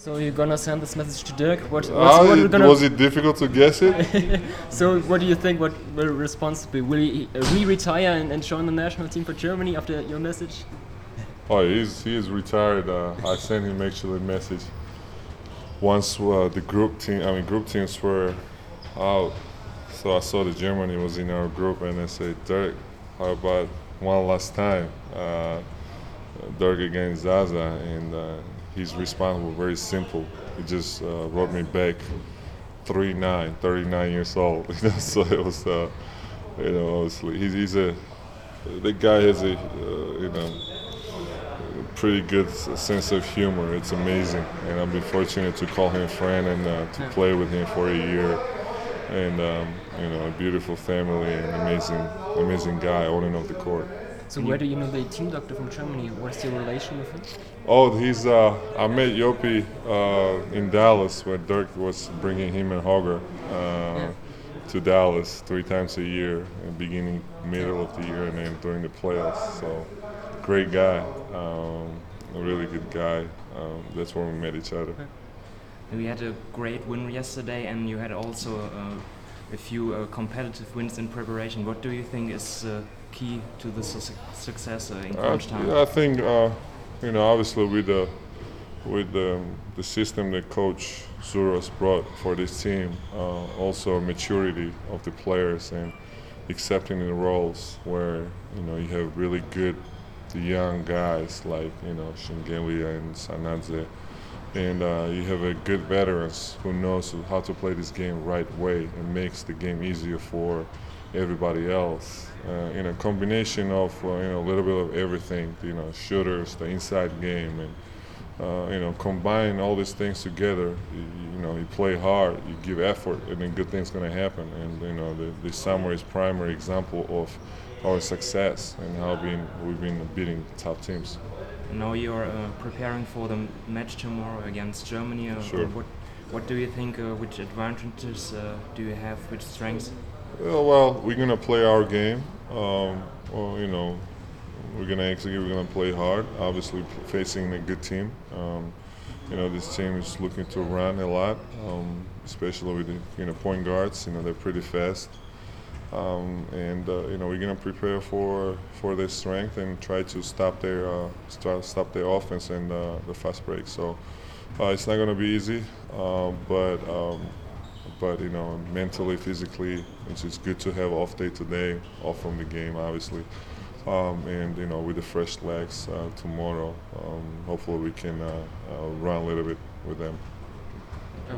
So you're gonna send this message to Dirk? What, what's, Ah, what it- gonna was it difficult to guess it? So what do you think? What will the response be? Will he uh, re-retire and, and join the national team for Germany after your message? Oh, he's he is retired. Uh, I sent him actually a message once uh, the group team. I mean, group teams were out, so I saw that Germany was in our group, and I said, Dirk, how about one last time, uh, Dirk against Zaza, and uh, his response was very simple. He just uh, wrote me back, 3'9", 39 years old. You know, so it was, uh, you know, obviously he's, he's a the guy has a uh, you know pretty good sense of humor. It's amazing, and I've been fortunate to call him a friend and uh, to play with him for a year. And um, you know, a beautiful family and amazing, amazing guy and off the court. So where do you know the team doctor from Germany? What's your relation with him? Oh, he's. Uh, I met Yopi uh, in Dallas where Dirk was bringing him and Holger uh, to Dallas three times a year, in beginning, middle of the year, and then during the playoffs. So, great guy, um, a really good guy. Um, that's where we met each other. We had a great win yesterday, and you had also uh, a few uh, competitive wins in preparation. What do you think is uh, key to the su- success uh, in Uh, crunch time? yeah, I think uh, you know, obviously with the with the, the system that Coach Zouros brought for this team, uh, also maturity of the players and accepting the roles where you know you have really good the young guys like you know Shengelia and Sanadze, and uh, you have a good veterans who knows how to play this game right way and makes the game easier for everybody else. Uh, in a combination of uh, you know a little bit of everything, you know shooters, the inside game, and uh, you know combine all these things together. You, you know you play hard, you give effort, and then good things gonna happen. And you know the, the summer is primary example of our success and how been, we've been beating top teams. Now you're uh, preparing for the match tomorrow against Germany. Uh, Sure. What What do you think? Uh, which advantages uh, do you have? Which strengths? Yeah, well, we're gonna play our game. Um, well, you know, we're gonna execute. We're gonna play hard. Obviously, facing a good team. Um, you know, this team is looking to run a lot, um, especially with the you know point guards. You know, they're pretty fast. Um, and uh, you know, we're gonna prepare for for their strength and try to stop their uh, stop, stop their offense and uh, the fast break. So uh, it's not gonna be easy, uh, but. Um, but you know, mentally, physically, it's good to have off day today, off from the game, obviously, um, and you know, with the fresh legs uh, tomorrow, um, hopefully we can uh, run a little bit with them.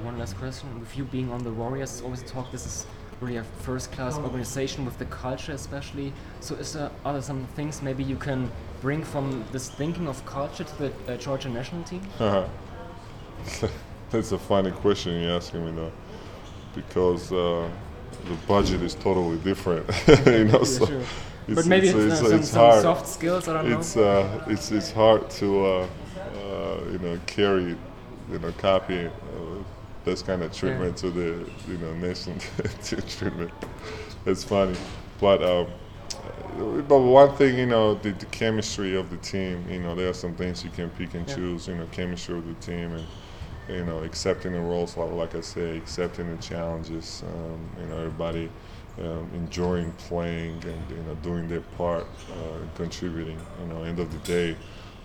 One last question. With you being on the Warriors, always talk. This is really a first-class organization with the culture, especially. So, is there are there some things maybe you can bring from this thinking of culture to the uh, Georgia national team? That's a funny question you're asking me now because uh, the budget is totally different, you know. so sure. it's, but maybe it's, it's, it's, uh, some, it's some hard. soft skills. I don't know. it's uh, it's it's hard to uh, uh, you know carry you know copy this kind of treatment to the you know national team treatment. It's funny, but um, but one thing you know the, the chemistry of the team. You know there are some things you can pick and Yeah. choose. You know chemistry of the team and. You know, accepting the roles, like, like I say, accepting the challenges. Um, you know, everybody um, enjoying playing and you know doing their part, uh, and contributing. You know, end of the day,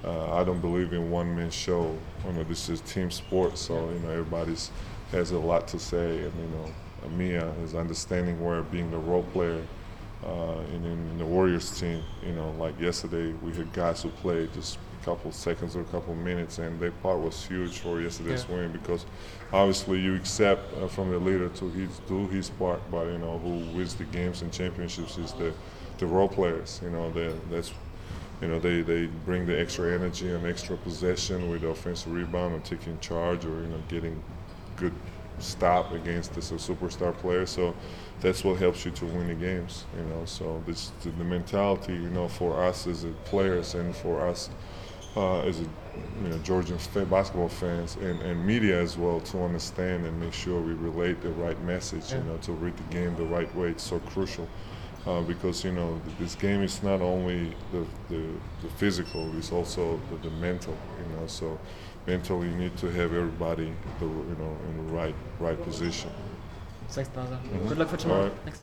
uh, I don't believe in one man show. You know, this is team sport, so you know everybody's has a lot to say, and you know, Mia is understanding where being the role player. Uh, and in the Warriors team, you know, like yesterday, we had guys who played just a couple seconds or a couple minutes, and their part was huge for yesterday's Yeah. win because obviously you accept uh, from the leader to his, do his part, but you know who wins the games and championships is the the role players. You know, that's you know they, they bring the extra energy and extra possession with the offensive rebound and taking charge or you know getting good stop against this superstar player. So that's what helps you to win the games. You know, so this the, the mentality. You know, for us as a players and for us uh, as a you know Georgian basketball fans and, and media as well to understand and make sure we relate the right message. You know, to read the game the right way. It's so crucial. Uh, because you know this game is not only the, the, the physical, it's also the, the mental. You know, so mentally you need to have everybody the, you know in the right right position. Thanks, brother. Mhm. Good luck for tomorrow. Alright. Thanks.